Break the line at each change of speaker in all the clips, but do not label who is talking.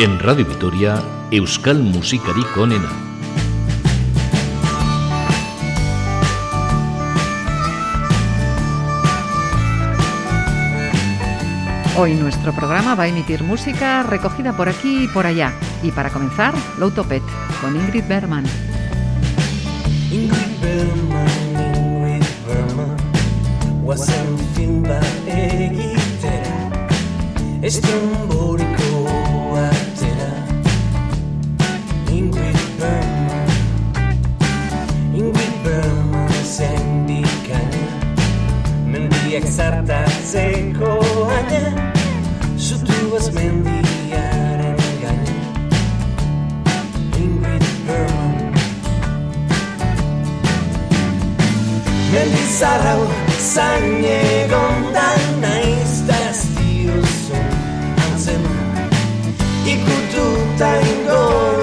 En Radio Vitoria, Euskal Musikarik onena.
Hoy nuestro programa va a emitir música recogida por aquí y por allá. Y para comenzar, Low Topet con Ingrid Berman.
Ingrid Berman, Ingrid Berman, guazen zartatzeko aina, zutuaz mendiaren gaina. Ingrid Berman, Mendizarrau zain egon da naiz da ez diozun antzen Ikututa ingo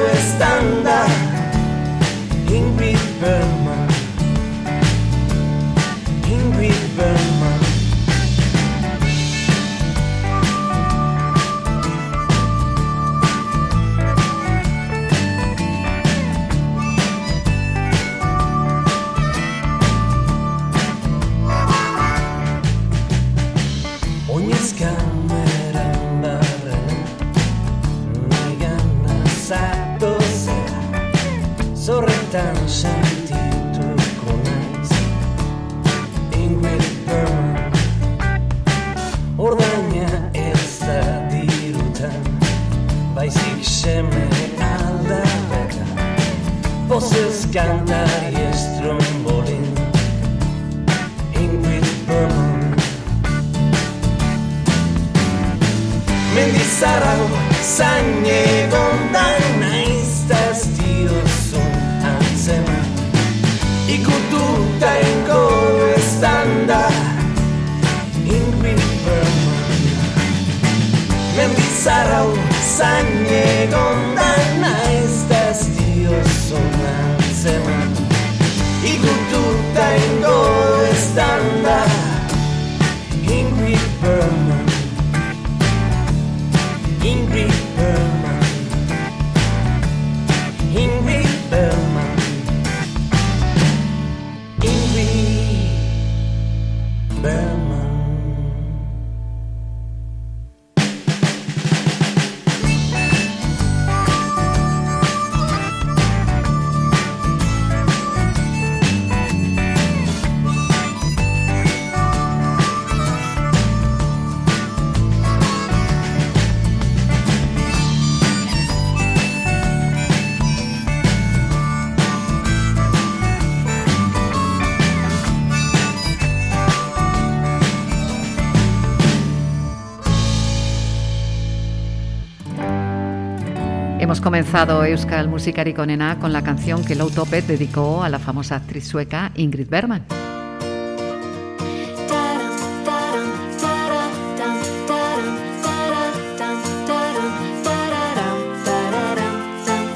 Hemos comenzado Euskal Musikarik onena con la canción que Low Topet dedicó a la famosa actriz sueca Ingrid Berman.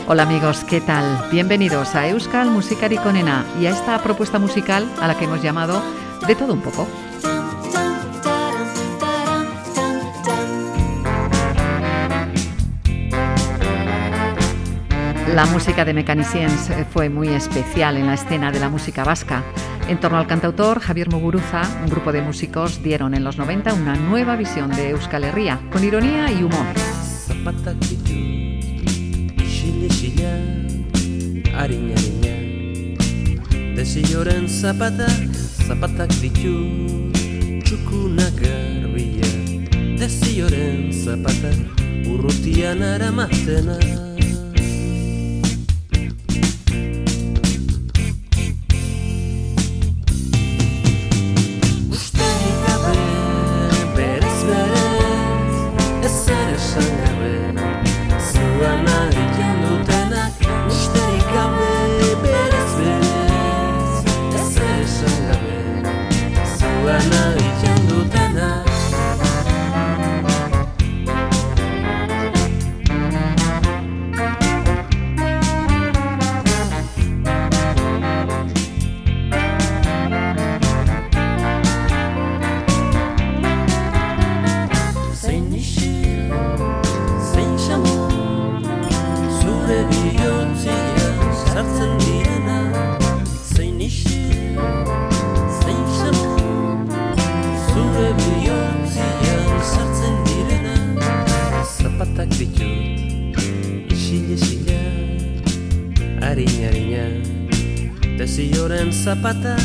Hola amigos, ¿qué tal? Bienvenidos a Euskal Musikarik onena y a esta propuesta musical a la que hemos llamado De todo un poco. La música de Mecaniciens eh, fue muy especial en la escena de la música vasca. En torno al cantautor Javier Muguruza, un grupo de músicos dieron en los 90 una nueva visión de Euskal Herria, con ironía y humor. zapata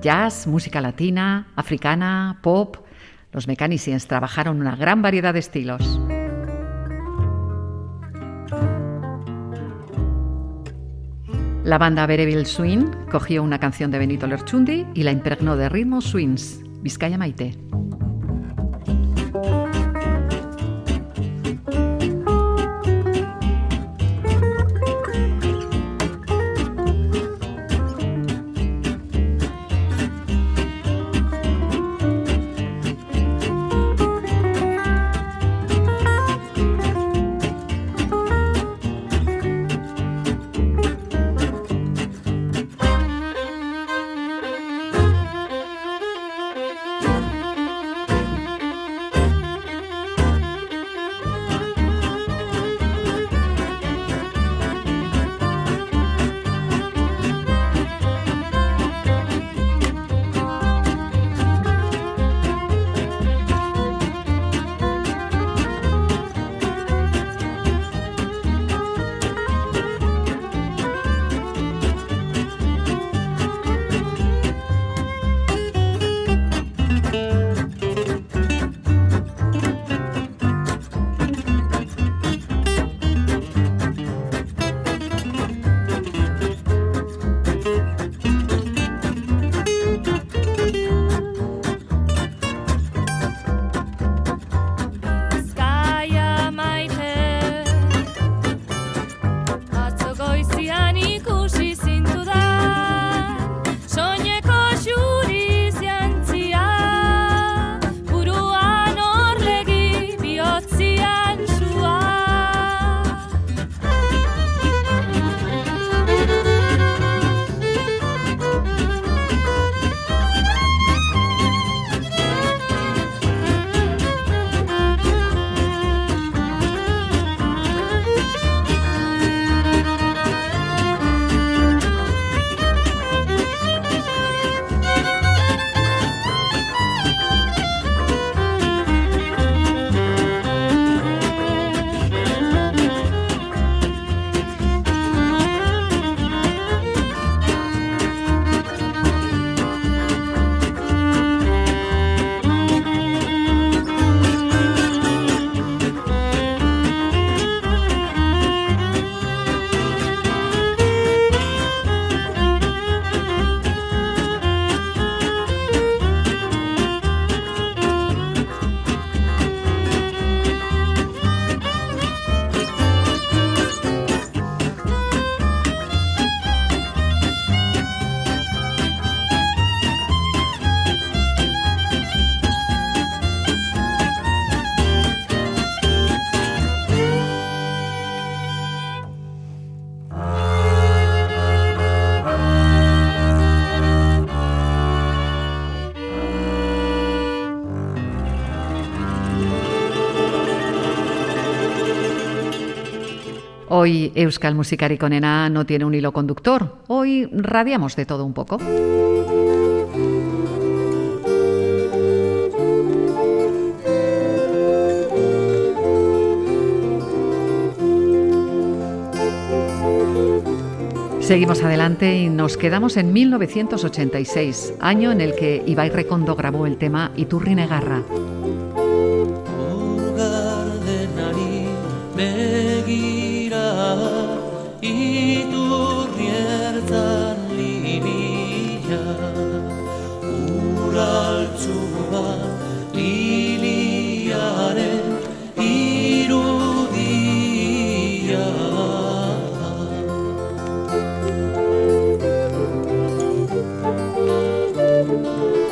Jazz, música latina, africana, pop. Los Mechanicians trabajaron una gran variedad de estilos. La banda Bereville Swing cogió una canción de Benito Lerchundi y la impregnó de ritmos swings. Vizcaya Maite. Hoy Euskal Musikarik no tiene un hilo conductor. Hoy radiamos de todo un poco. Seguimos adelante y nos quedamos en 1986, año en el que Ibai Recondo grabó el tema Iturri Negarra. Música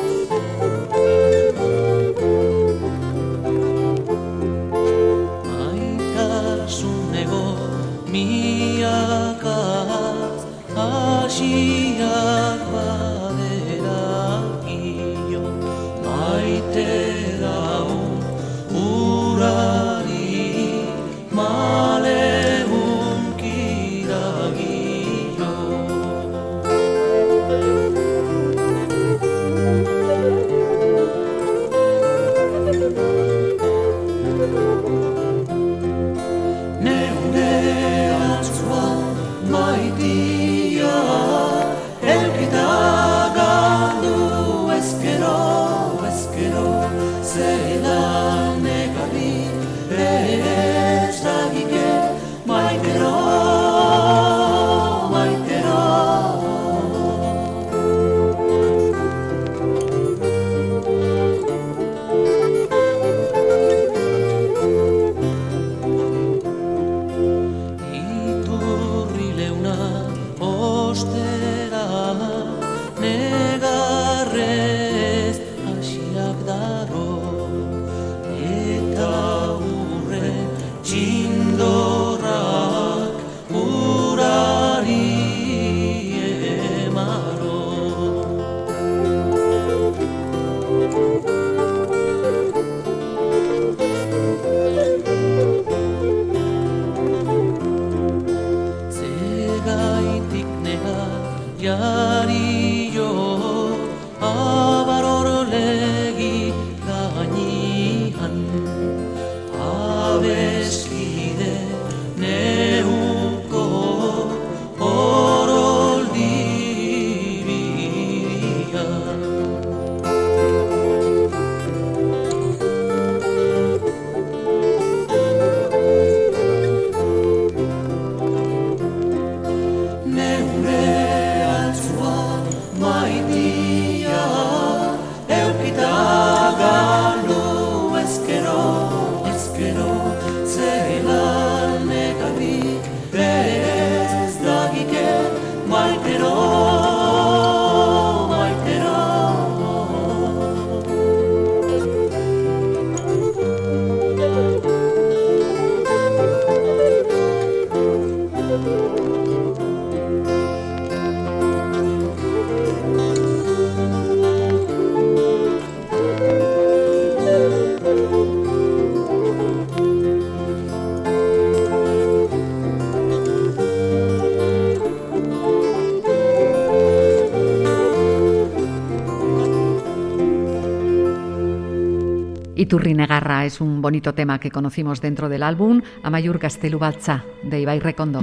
Negarra es un bonito tema que conocimos dentro del álbum Amayur Gaztelu Baltza de Ibai Recondo.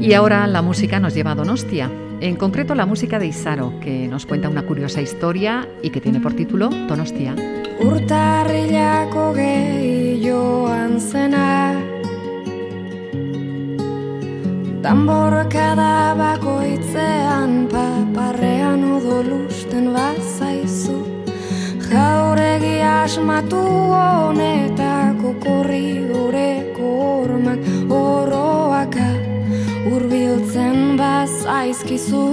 Y ahora la música nos lleva a Donostia, en concreto la música de Isaro, que nos cuenta una curiosa historia y que tiene por título Donostia.
Danborkada bakoitzean paparrean odolusten bazaizu. Jauregi asmatu honetako korri goreko ormak oroaka urbiltzen bazaizkizu.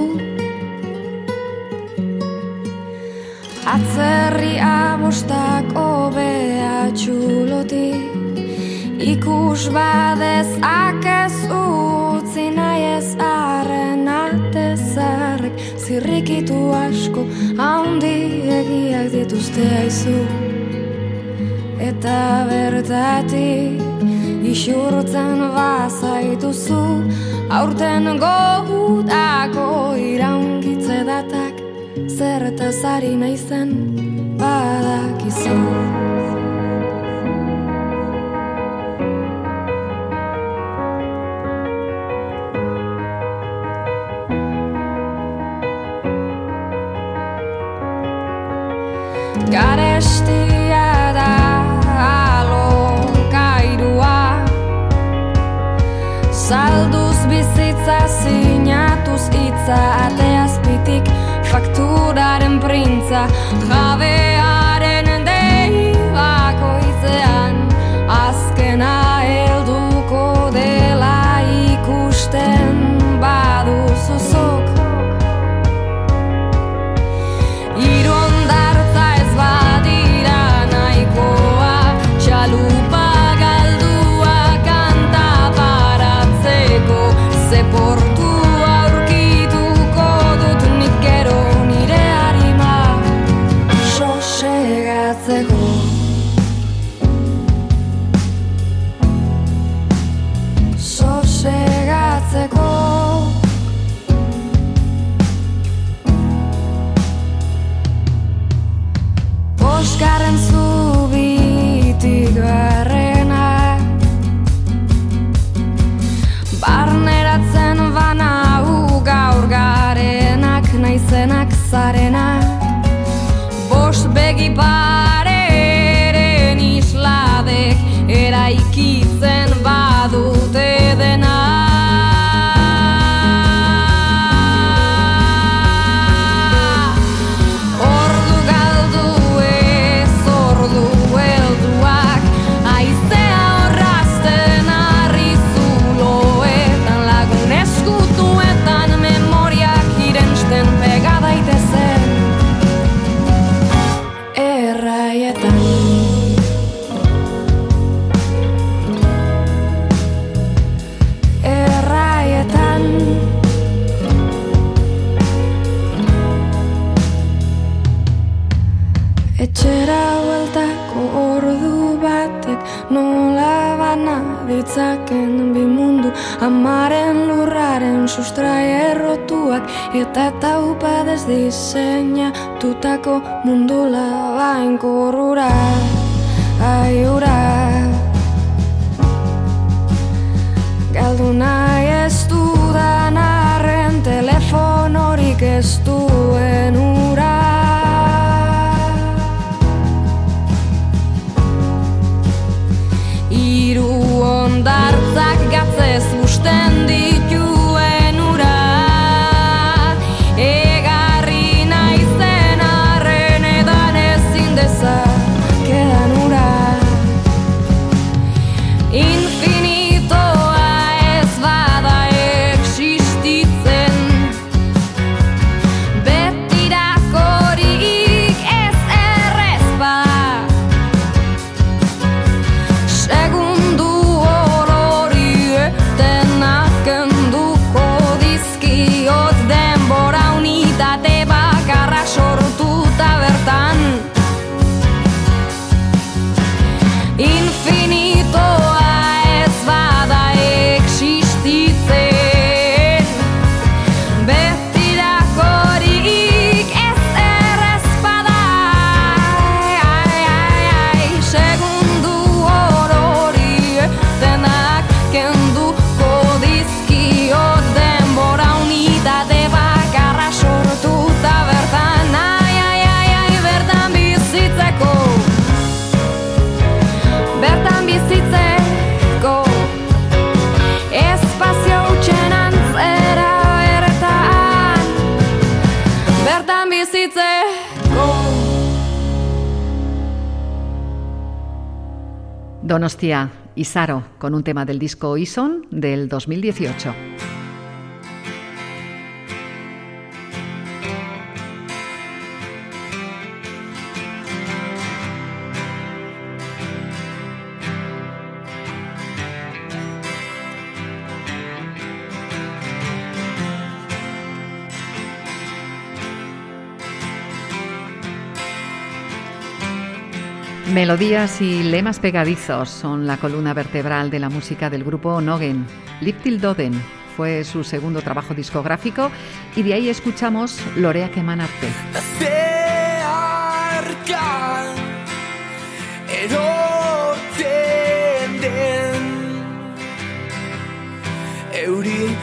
Atzerri abostak obea txuloti Ikus badez akezu ez arren atezarrek zirrikitu asko haundi egiak dituzte aizu eta bertatik isurtzen bazaituzu aurten gogutako iraungitze datak zertazari naizen badakizu Garestia da alokairua. Salduz bizitza sinatuz itza Ateazpitik fakturaren printza. Jabearen Etxera bueltako ordu batek nola bana ditzaken bi mundu. Amaren lurraren sustrai errotuak eta taupadez diseinatutako mundu labain korrura Aiura. Galdu nahi ez dudan arren telefonorik ez duen ura
Donostia, Isaro, con un tema del disco Ison del 2018.
Melodías y lemas pegadizos son la columna vertebral de la música del grupo Nogen. Liptil Doden fue su segundo trabajo discográfico y de ahí escuchamos Lorea Kemanarte.
Euri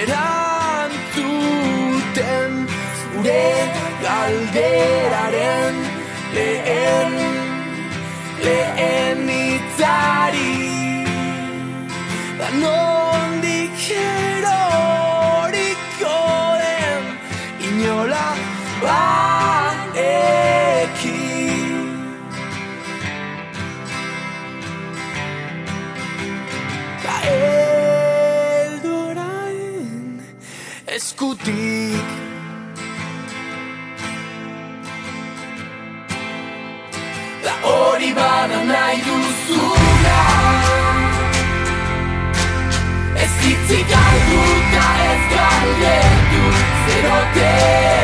erantzuten zure galderaren lehen lehen itzari da nondik ez Juru zura Esitzi gai gut ez galdetu
ja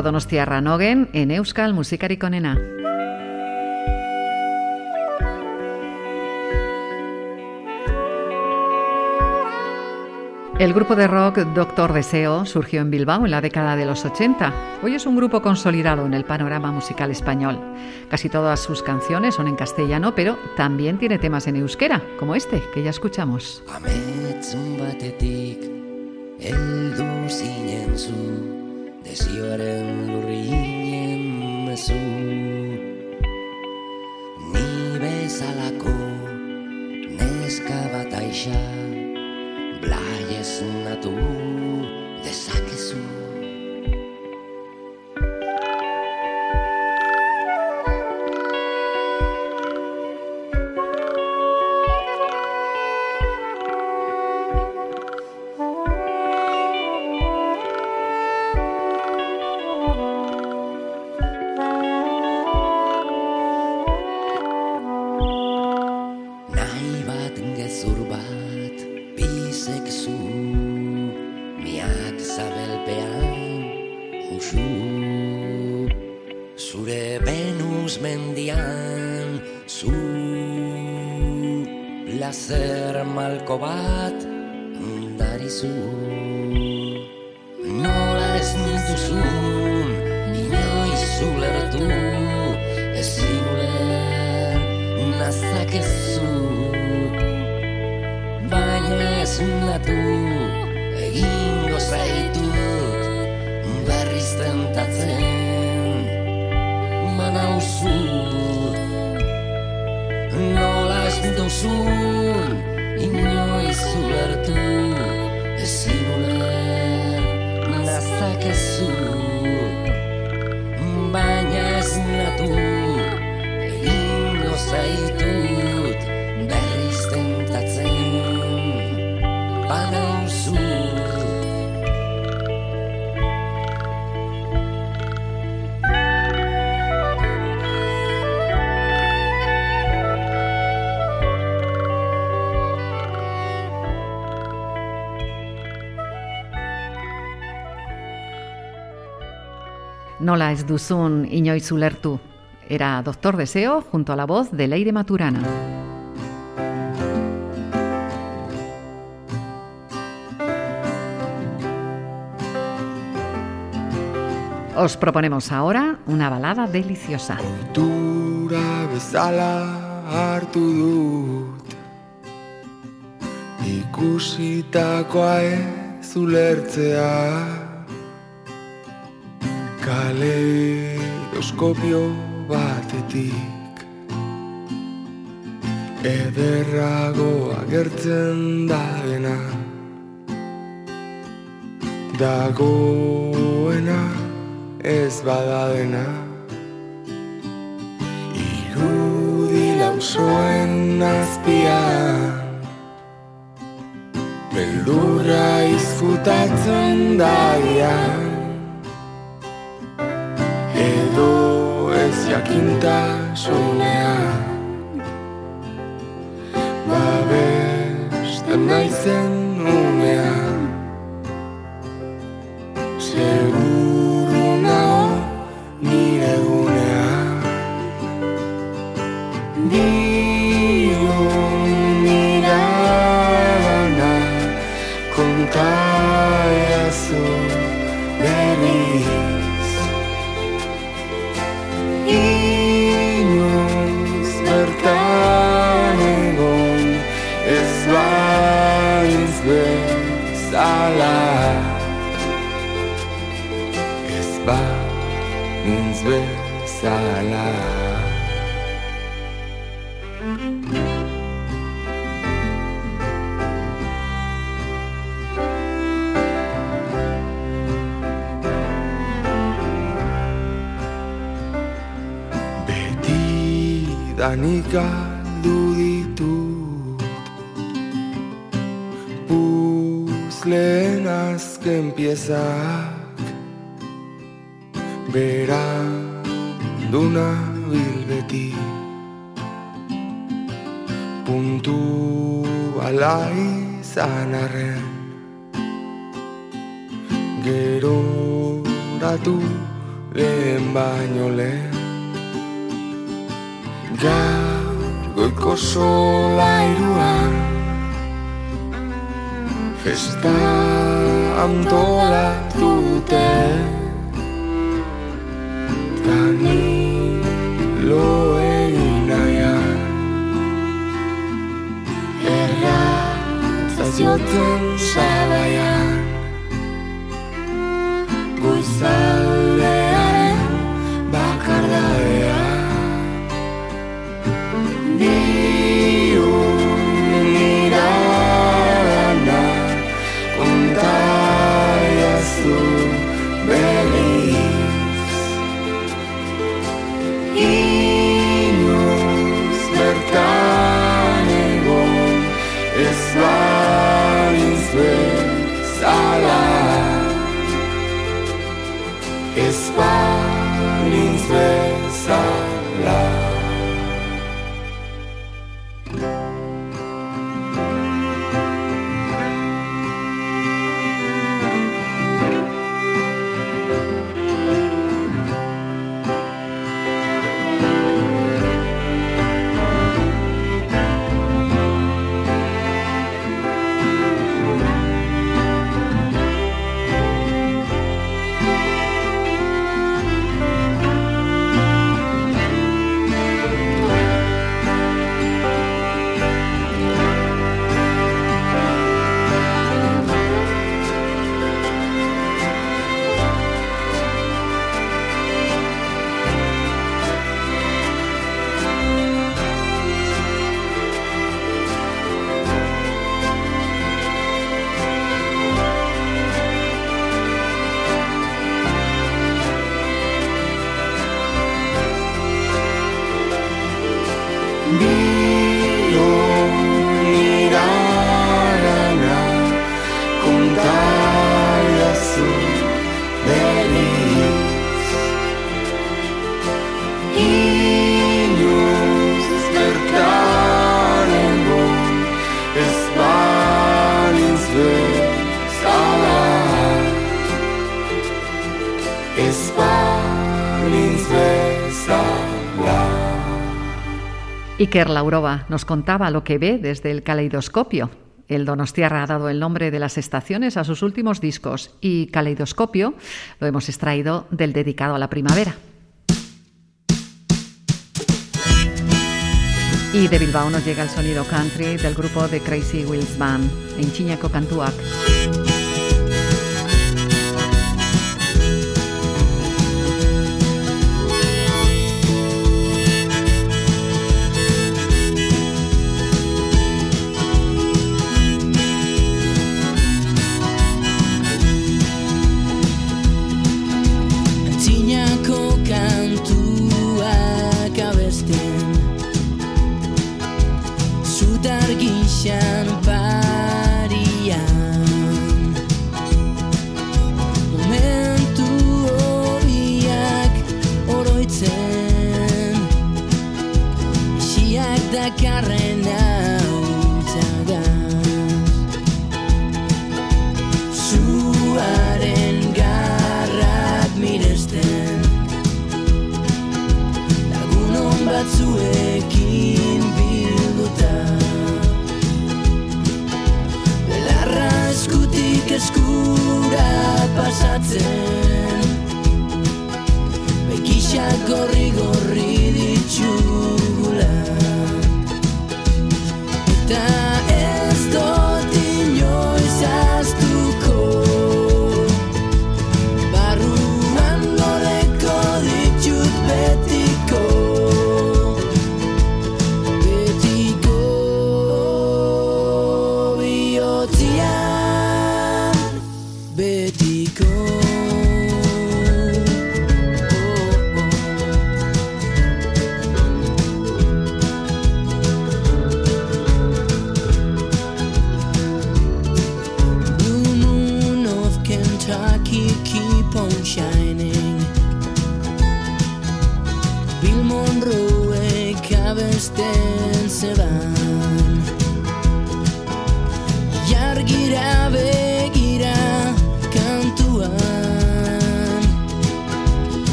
Gutako Donostiarra nogen en euskal musikarik onena.
El grupo de rock Doctor Deseo surgió en Bilbao en la década de los 80. Hoy es un grupo consolidado en el panorama musical español. Casi todas sus canciones son en castellano, pero también tiene temas en euskera, como este que ya escuchamos. Nola ez duzun inoiz ulertu. Era Doctor Deseo junto a la voz de Leire Maturana. Os proponemos ahora una balada deliciosa.
Kaleidoskopio batetik. Ederrago agertzen da dagoena ez bada dena irudi lausoen azpian. Beldurra izkutatzen daian jakintasunean Babesten naizen înspre sala Betida ni calduditut Pus lenas que empieza. Piezak Beranduna bilbeti Puntu ala izan arren Geroratu lehen baino lehen. Gaur goiko sola iruan Festa antolatuta Ta lo egin Erratzazioten sabaian It's
Iker Laurova nos contaba lo que ve desde el caleidoscopio. El Donostiarra ha dado el nombre de las estaciones a sus últimos discos y Caleidoscopio lo hemos extraído del dedicado a la primavera. Y de Bilbao nos llega el sonido country del grupo The Crazy Wheels Band, en Chiñaco Cantuac.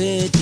it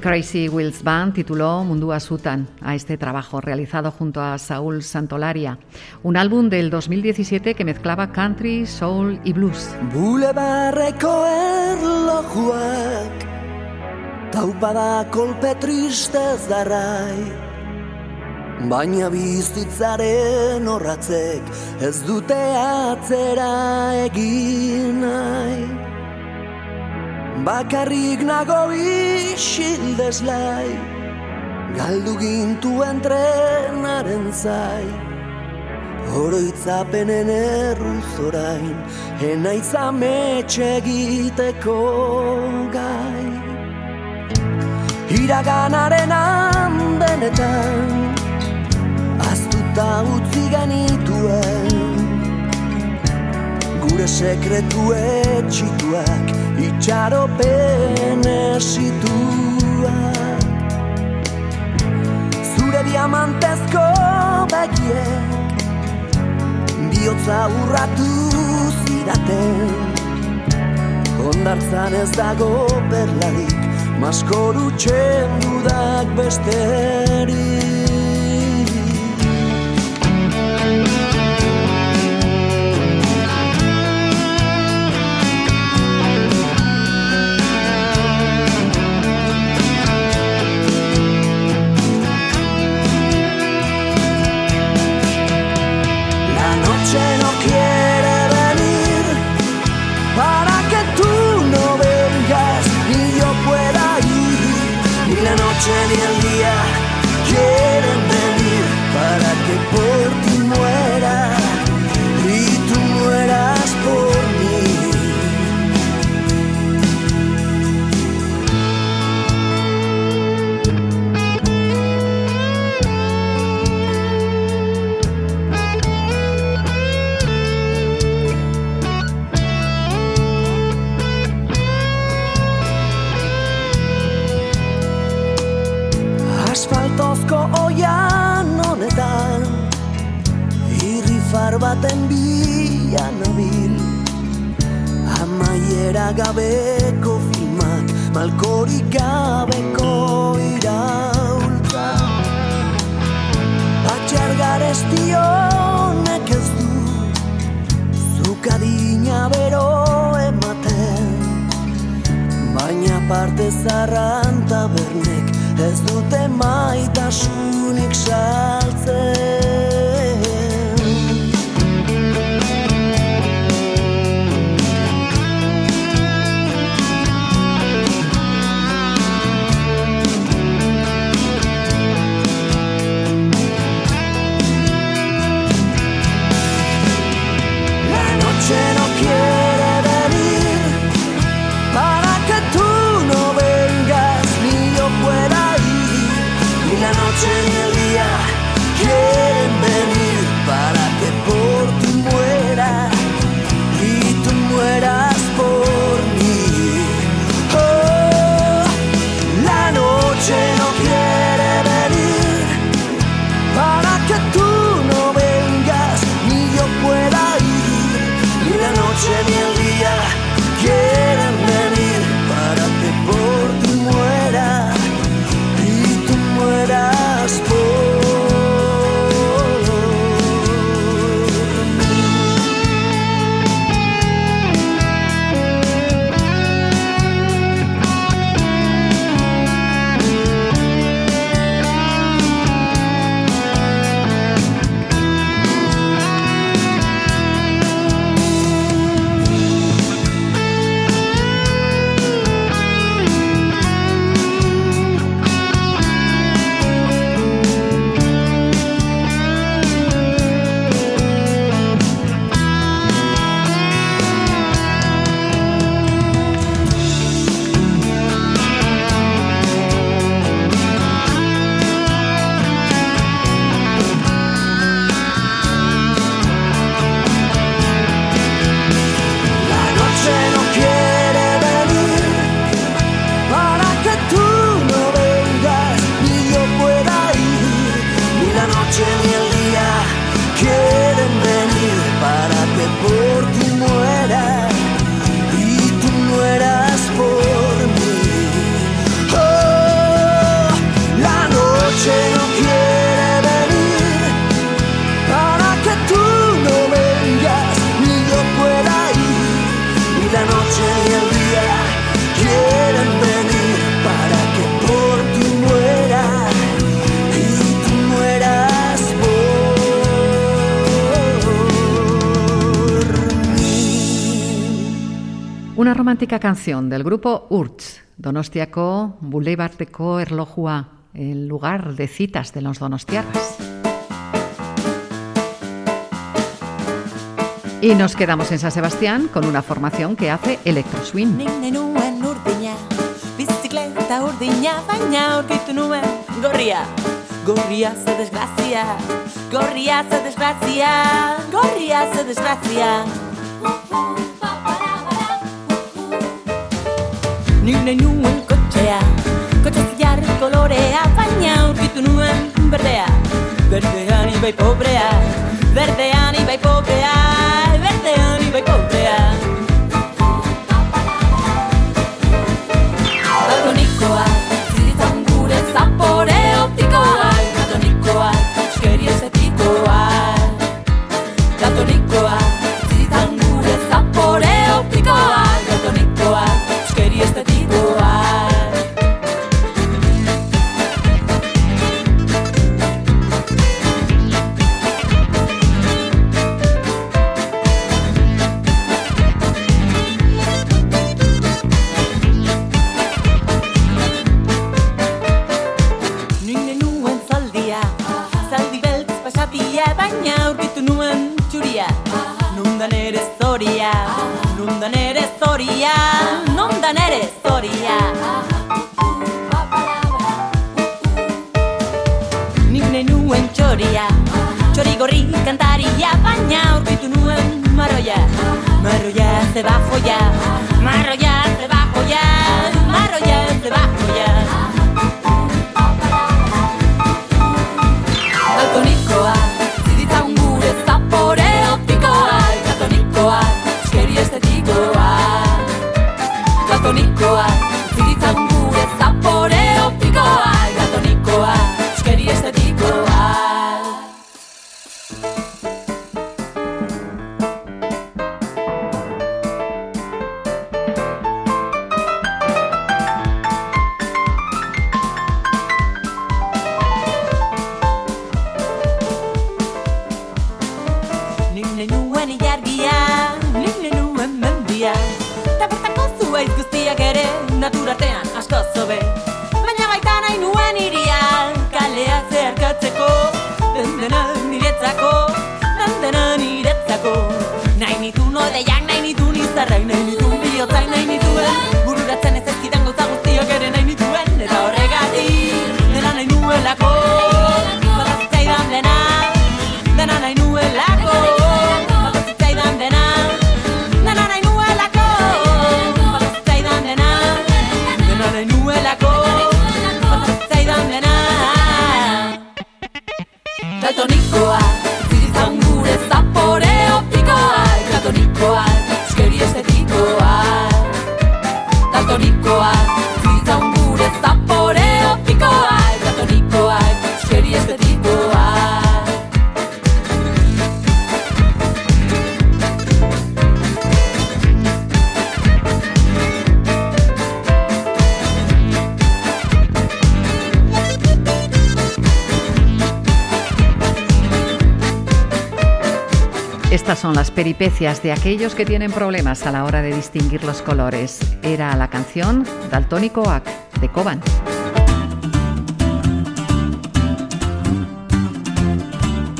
Crazy Wheels Band tituló Mundua Sutan a este trabajo realizado junto a Saúl Santolaria, un álbum del 2017 que mezclaba country, soul y blues.
Bulebarreko erlojuak Taupada kolpe tristez darrai Baina bizitzaren horratzek Ez dute atzera egin nahi Bakarrik nago isildezlai Galdu gintuen trenaren zai. Oroitzapenen erruz orain Enaiz ametxe egiteko gai. Iraganaren handenetan Aztuta utzi genituen Gure sekretu etxituak Itxaropen esituak Zure diamantezko begiek bihotza urratu zidaten. Ondartzan ez dago perlarik, maskoru txendudak besterik gabeko filmak Malkorik gabeko iraultza. Batxar garesti honek ez du Zukadina bero ematen. Baina parte zarran tabernek ez dute maitasunik saltzen Saturnalia. Yeah.
Romántica canción del grupo Urts, Donostiaco, Boulevardeko Erlojua, el lugar de citas de los donostiarras. Y nos quedamos en San Sebastián con una formación que hace electro swing.
Bizikleta urdina, baina aurkitu nuen gorria. Gorria ze desgrazia, gorria ze desgrazia, gorria ze desgrazia. Nik nahi nuen kotxea, kotxe zilarri kolorea, baina aurkitu nuen berdea. Berdean ibai pobrea, berdean ibai pobrea, berdean ibai pobrea. Daltonikoa, ziritzan gure zapore optikoa Daltonikoa,
Estas son las peripecias de aquellos que tienen problemas a la hora de distinguir los colores. Era la canción Daltónico Ac de Coban.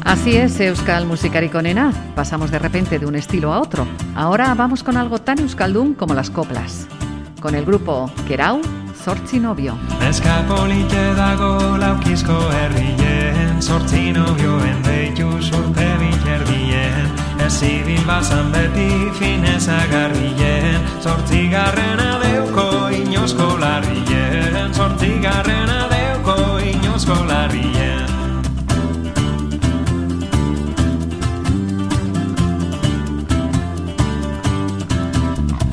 Así es, Euskal Musikarikonena. Pasamos de repente de un estilo a otro. Ahora vamos con algo tan euskaldun como las coplas. Con el grupo Kerau, Zortzi Novio.
Neska polite dago laukizko herrien Sortzi nobioen deitu surte bilerdien Ez ibil bazan beti fineza garrien Sortzi garrena deuko inosko larrien. Sortzi garrena deuko inosko larrien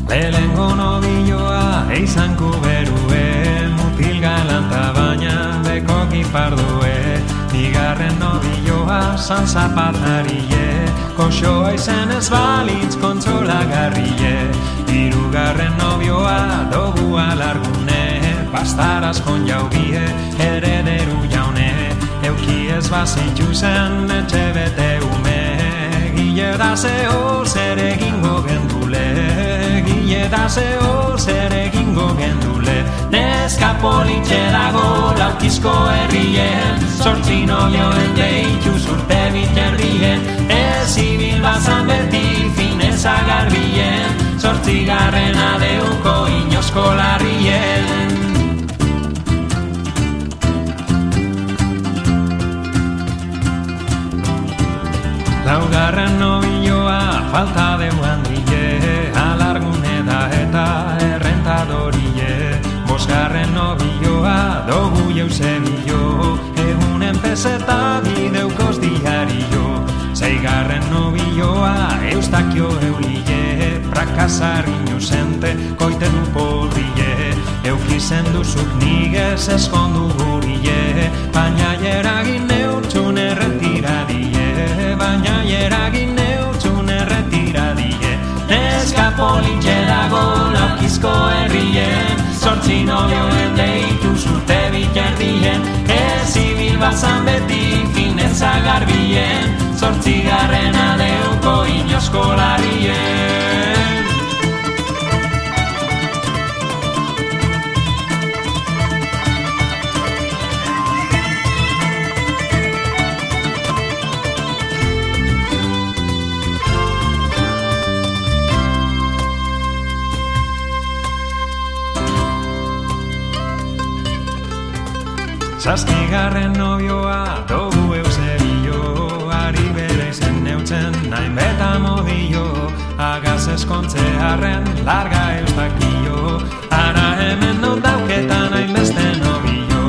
Lehengo nobilloa eizan kuberue Mutil galanta baina beko gipardue Bigarren nobilloa san zapatarie Koxoa izen ez balitz kontzolagarrie Hirugarren nobioa dogu alargune Pastaraz kon jaubie herederu jaune. Euki ez bazitxu zen etxe bete ume Gile da zeo zer egingo gendule Da zeo zer egingo gendule Neska politxe dago laukizko herrien. Sortzi nobioen deitu zurte biterrien Ez ibil bazan beti fineza garbien. Sortzi garrena deuko inosko larrien. Laugarren nobioa falta deu handile nobioa dogu jeusebillo Egunen peseta bideukoz diario. Zeigarren nobioa eustakio eulile Prakasar inusente koite du porrie. Eukizen duzuk nigez eskondu gurie. Baina jeragin neurtxun erretiradie. Baina eragin neurtzun erretiradie. Neska politxe dago laukizko herrien Zortzi nobioen deitu zurte biterdien Ez ibil bazan beti finetza garbien. Zortzi garrena deuko Zazpigarren nobioa dogu eusebillo Ari bere izen neutzen nain beta modio. Agaz eskontzearen larga eustakio Ara hemen non dauketan hain beste nobio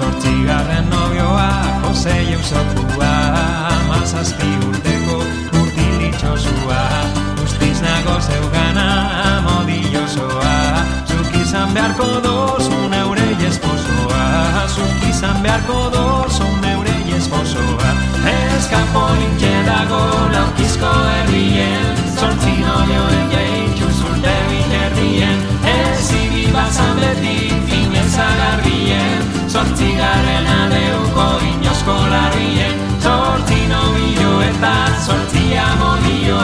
Zortzigarren nobioa Jose Eusokua Amazazpi urteko urtilitxosua Zortzi garrena deuko inosko larrien Zortzi nobillo eta zortzi amodio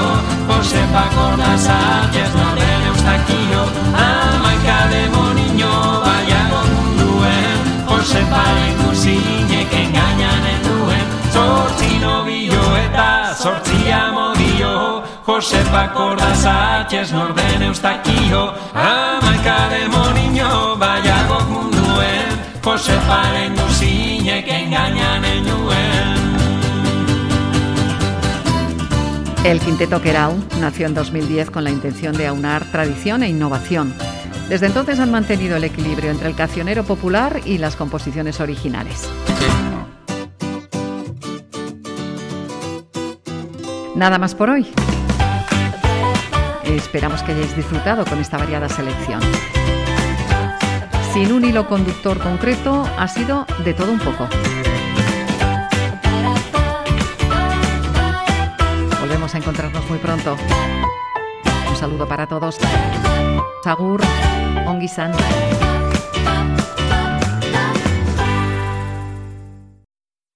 Josepa Kordazak ez norden eustakio. Amaika demonio baiago munduen. Joseparen guzinek engainanen duen Zortzi nobillo eta zortzi amodio Josepa Kordazak ez norden eustakio. Amaika demonio baiago Joseparen guzinek engainanen duen
El Quinteto Querau nació en 2010 con la intención de aunar tradición e innovación. Desde entonces han mantenido el equilibrio entre el cancionero popular y las composiciones originales. Nada más por hoy. Esperamos que hayáis disfrutado con esta variada selección. Sin un hilo conductor concreto, ha sido de todo un poco. Volvemos a encontrarnos muy pronto. Un saludo para todos. Sagur, Ongisan.